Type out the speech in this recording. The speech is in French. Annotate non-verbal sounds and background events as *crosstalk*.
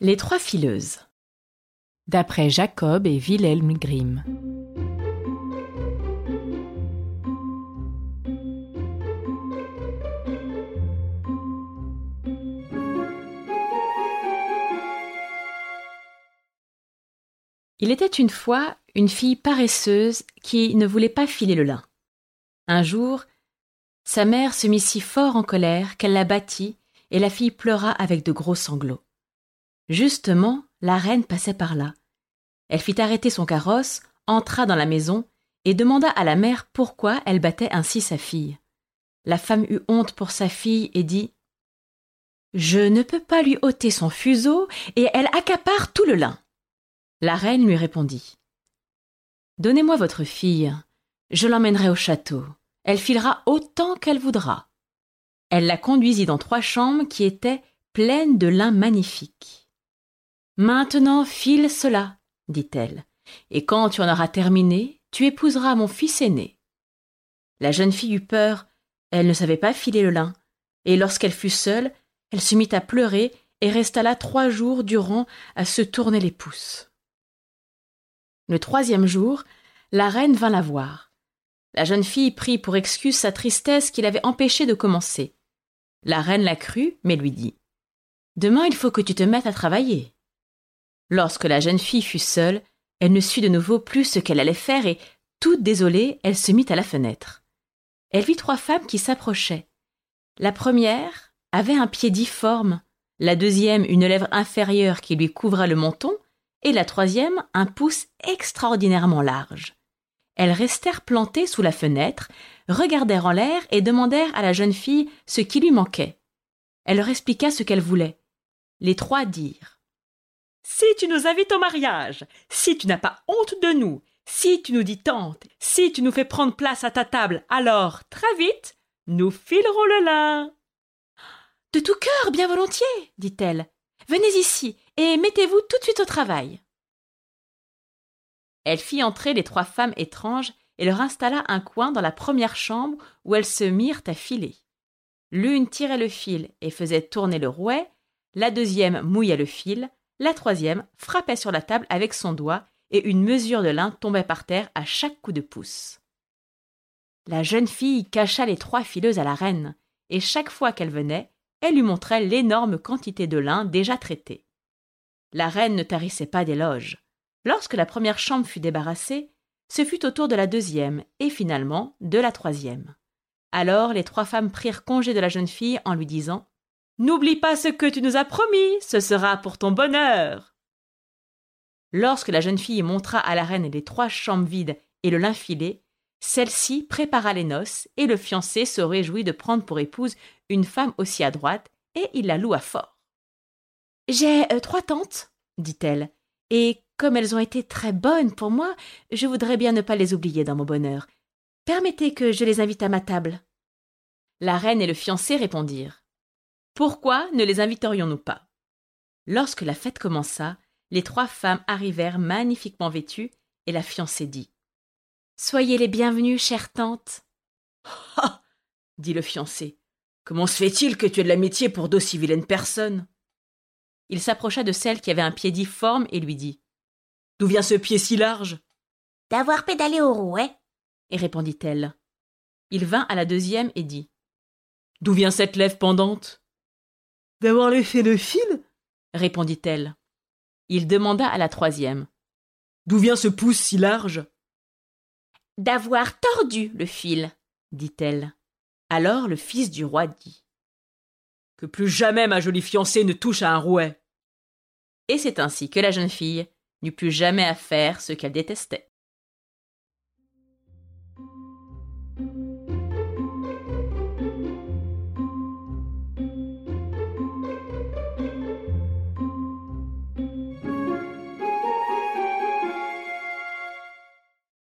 Les trois fileuses. D'après Jacob et Wilhelm Grimm. Il était une fois une fille paresseuse qui ne voulait pas filer le lin. Un jour, sa mère se mit si fort en colère qu'elle la battit et la fille pleura avec de gros sanglots. Justement, la reine passait par là. Elle fit arrêter son carrosse, entra dans la maison et demanda à la mère pourquoi elle battait ainsi sa fille. La femme eut honte pour sa fille et dit Je ne peux pas lui ôter son fuseau et elle accapare tout le lin. La reine lui répondit Donnez-moi votre fille, je l'emmènerai au château. Elle filera autant qu'elle voudra. Elle la conduisit dans trois chambres qui étaient pleines de lin magnifique. Maintenant file cela, dit-elle, et quand tu en auras terminé, tu épouseras mon fils aîné. La jeune fille eut peur, elle ne savait pas filer le lin, et lorsqu'elle fut seule, elle se mit à pleurer et resta là trois jours durant à se tourner les pouces. Le troisième jour, la reine vint la voir. La jeune fille prit pour excuse sa tristesse qui l'avait empêchée de commencer. La reine la crut, mais lui dit Demain il faut que tu te mettes à travailler. Lorsque la jeune fille fut seule, elle ne sut de nouveau plus ce qu'elle allait faire et, toute désolée, elle se mit à la fenêtre. Elle vit trois femmes qui s'approchaient. La première avait un pied difforme, la deuxième une lèvre inférieure qui lui couvra le menton, et la troisième un pouce extraordinairement large. Elles restèrent plantées sous la fenêtre, regardèrent en l'air et demandèrent à la jeune fille ce qui lui manquait. Elle leur expliqua ce qu'elle voulait. Les trois dirent Si tu nous invites au mariage, si tu n'as pas honte de nous, si tu nous dis tante, si tu nous fais prendre place à ta table, alors, très vite, nous filerons le lin. De tout cœur, bien volontiers, dit-elle. Venez ici et mettez-vous tout de suite au travail. Elle fit entrer les trois femmes étranges et leur installa un coin dans la première chambre où elles se mirent à filer. L'une tirait le fil et faisait tourner le rouet, la deuxième mouillait le fil, la troisième frappait sur la table avec son doigt et une mesure de lin tombait par terre à chaque coup de pouce. La jeune fille cacha les trois fileuses à la reine, et chaque fois qu'elle venait, elle lui montrait l'énorme quantité de lin déjà traité. La reine ne tarissait pas d'éloges. Lorsque la première chambre fut débarrassée, ce fut au tour de la deuxième et finalement de la troisième. Alors les trois femmes prirent congé de la jeune fille en lui disant N'oublie pas ce que tu nous as promis, ce sera pour ton bonheur. Lorsque la jeune fille montra à la reine les trois chambres vides et le lin filé, celle-ci prépara les noces et le fiancé se réjouit de prendre pour épouse une femme aussi adroite et il la loua fort. J'ai euh, trois tantes, dit-elle, et comme elles ont été très bonnes pour moi, je voudrais bien ne pas les oublier dans mon bonheur. Permettez que je les invite à ma table. La reine et le fiancé répondirent. Pourquoi ne les inviterions-nous pas? Lorsque la fête commença, les trois femmes arrivèrent magnifiquement vêtues, et la fiancée dit. Soyez les bienvenues, chère tante. *laughs* Ah dit le fiancé. Comment se fait-il que tu aies de l'amitié pour d'aussi vilaines personnes il s'approcha de celle qui avait un pied difforme et lui dit D'où vient ce pied si large D'avoir pédalé au rouet, et répondit-elle. Il vint à la deuxième et dit D'où vient cette lèvre pendante D'avoir laissé le fil répondit-elle. Il demanda à la troisième D'où vient ce pouce si large? D'avoir tordu le fil, dit-elle. Alors le fils du roi dit Que plus jamais ma jolie fiancée ne touche à un rouet et c'est ainsi que la jeune fille n'eut plus jamais à faire ce qu'elle détestait.